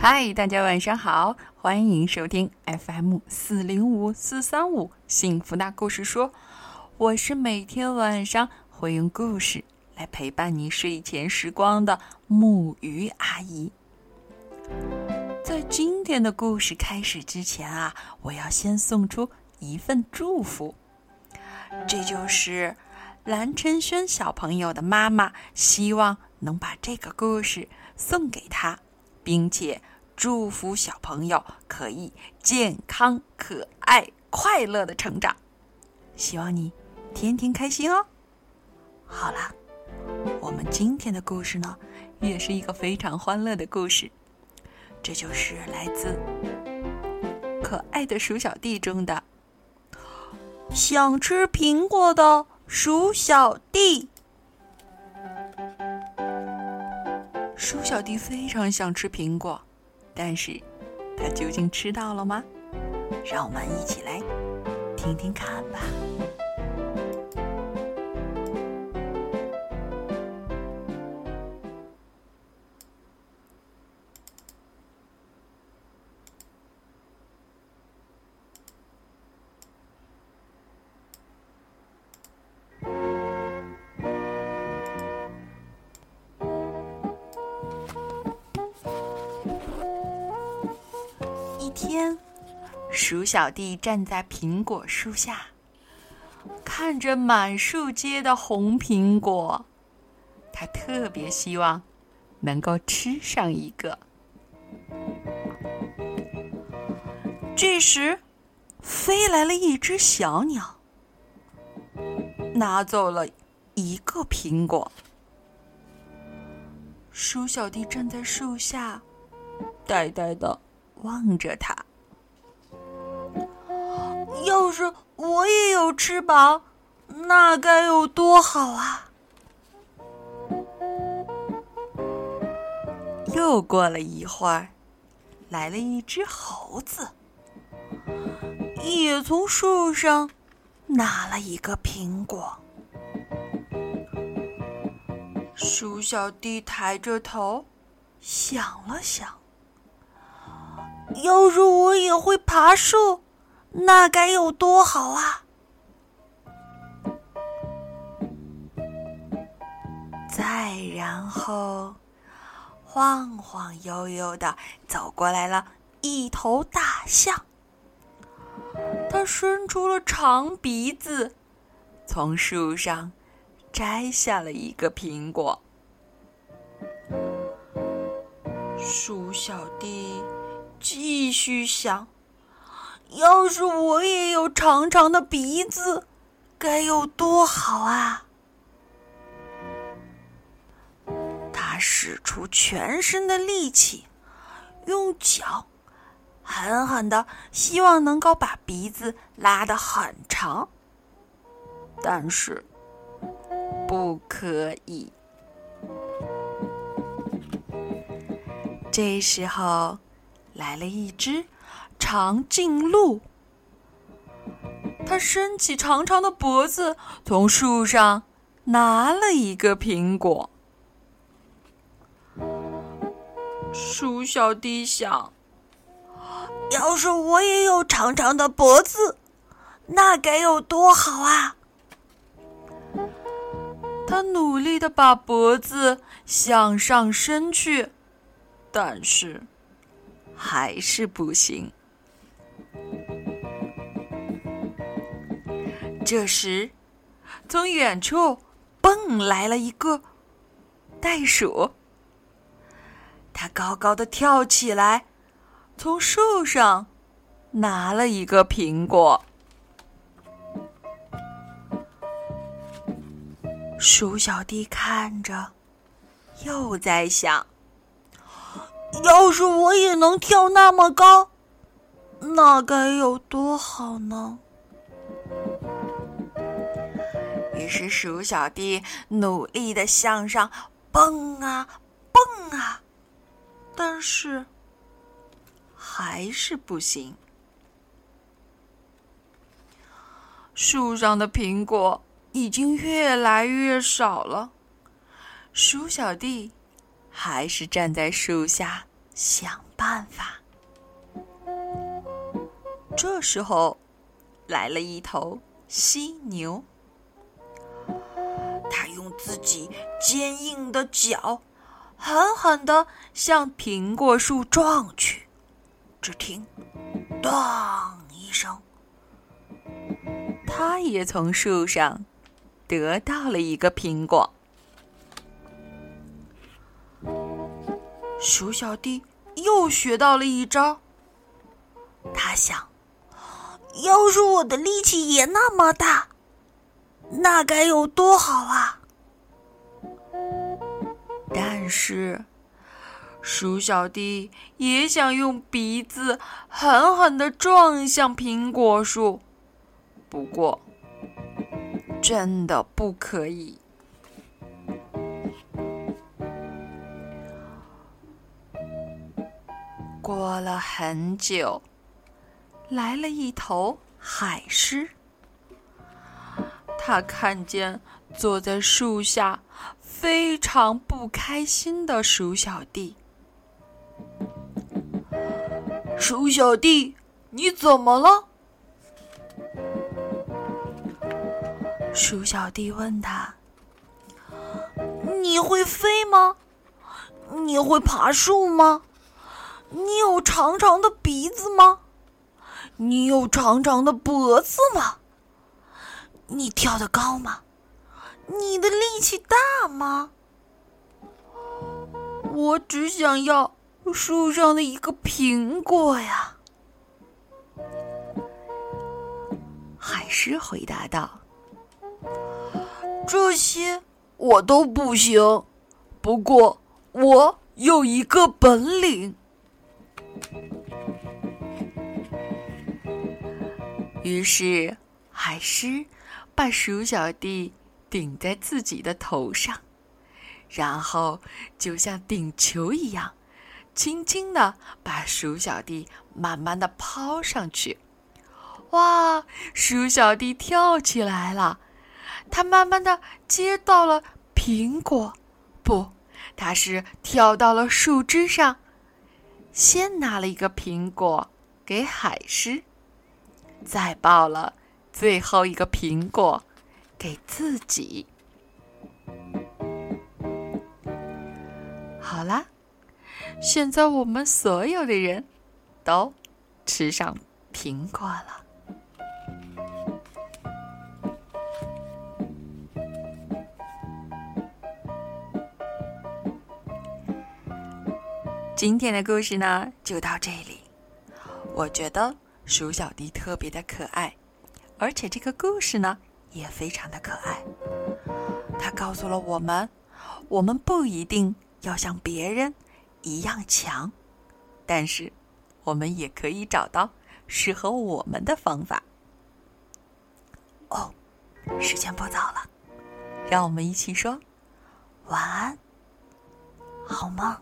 嗨，大家晚上好，欢迎收听 FM 四零五四三五幸福大故事说，我是每天晚上会用故事来陪伴你睡前时光的木鱼阿姨。在今天的故事开始之前啊，我要先送出一份祝福，这就是蓝晨轩小朋友的妈妈希望能把这个故事送给他。并且祝福小朋友可以健康、可爱、快乐的成长。希望你天天开心哦。好了，我们今天的故事呢，也是一个非常欢乐的故事。这就是来自《可爱的鼠小弟》中的“想吃苹果的鼠小弟”。鼠小弟非常想吃苹果，但是他究竟吃到了吗？让我们一起来听听看吧。天，鼠小弟站在苹果树下，看着满树结的红苹果，他特别希望能够吃上一个。这时，飞来了一只小鸟，拿走了一个苹果。鼠小弟站在树下，呆呆的。望着它，要是我也有翅膀，那该有多好啊！又过了一会儿，来了一只猴子，也从树上拿了一个苹果。鼠小弟抬着头，想了想。要是我也会爬树，那该有多好啊！再然后，晃晃悠悠的走过来了一头大象，它伸出了长鼻子，从树上摘下了一个苹果。鼠小弟。继续想，要是我也有长长的鼻子，该有多好啊！他使出全身的力气，用脚狠狠的，希望能够把鼻子拉得很长，但是不可以。这时候。来了一只长颈鹿，它伸起长长的脖子，从树上拿了一个苹果。鼠小弟想：要是我也有长长的脖子，那该有多好啊！他努力的把脖子向上伸去，但是。还是不行。这时，从远处蹦来了一个袋鼠。它高高的跳起来，从树上拿了一个苹果。鼠小弟看着，又在想。要是我也能跳那么高，那该有多好呢？于是鼠小弟努力的向上蹦啊蹦啊，但是还是不行。树上的苹果已经越来越少了，鼠小弟。还是站在树下想办法。这时候，来了一头犀牛，它用自己坚硬的脚，狠狠地向苹果树撞去。只听“当”一声，它也从树上得到了一个苹果。鼠小弟又学到了一招。他想，要是我的力气也那么大，那该有多好啊！但是，鼠小弟也想用鼻子狠狠的撞向苹果树，不过，真的不可以。过了很久，来了一头海狮。他看见坐在树下非常不开心的鼠小弟。鼠小弟，你怎么了？鼠小弟问他：“你会飞吗？你会爬树吗？”你有长长的鼻子吗？你有长长的脖子吗？你跳得高吗？你的力气大吗？我只想要树上的一个苹果呀！海狮回答道：“这些我都不行，不过我有一个本领。”于是，海狮把鼠小弟顶在自己的头上，然后就像顶球一样，轻轻的把鼠小弟慢慢的抛上去。哇！鼠小弟跳起来了，他慢慢的接到了苹果，不，他是跳到了树枝上，先拿了一个苹果给海狮。再抱了最后一个苹果给自己。好啦，现在我们所有的人都吃上苹果了。今天的故事呢，就到这里。我觉得。鼠小弟特别的可爱，而且这个故事呢也非常的可爱。它告诉了我们，我们不一定要像别人一样强，但是我们也可以找到适合我们的方法。哦，时间不早了，让我们一起说晚安，好梦。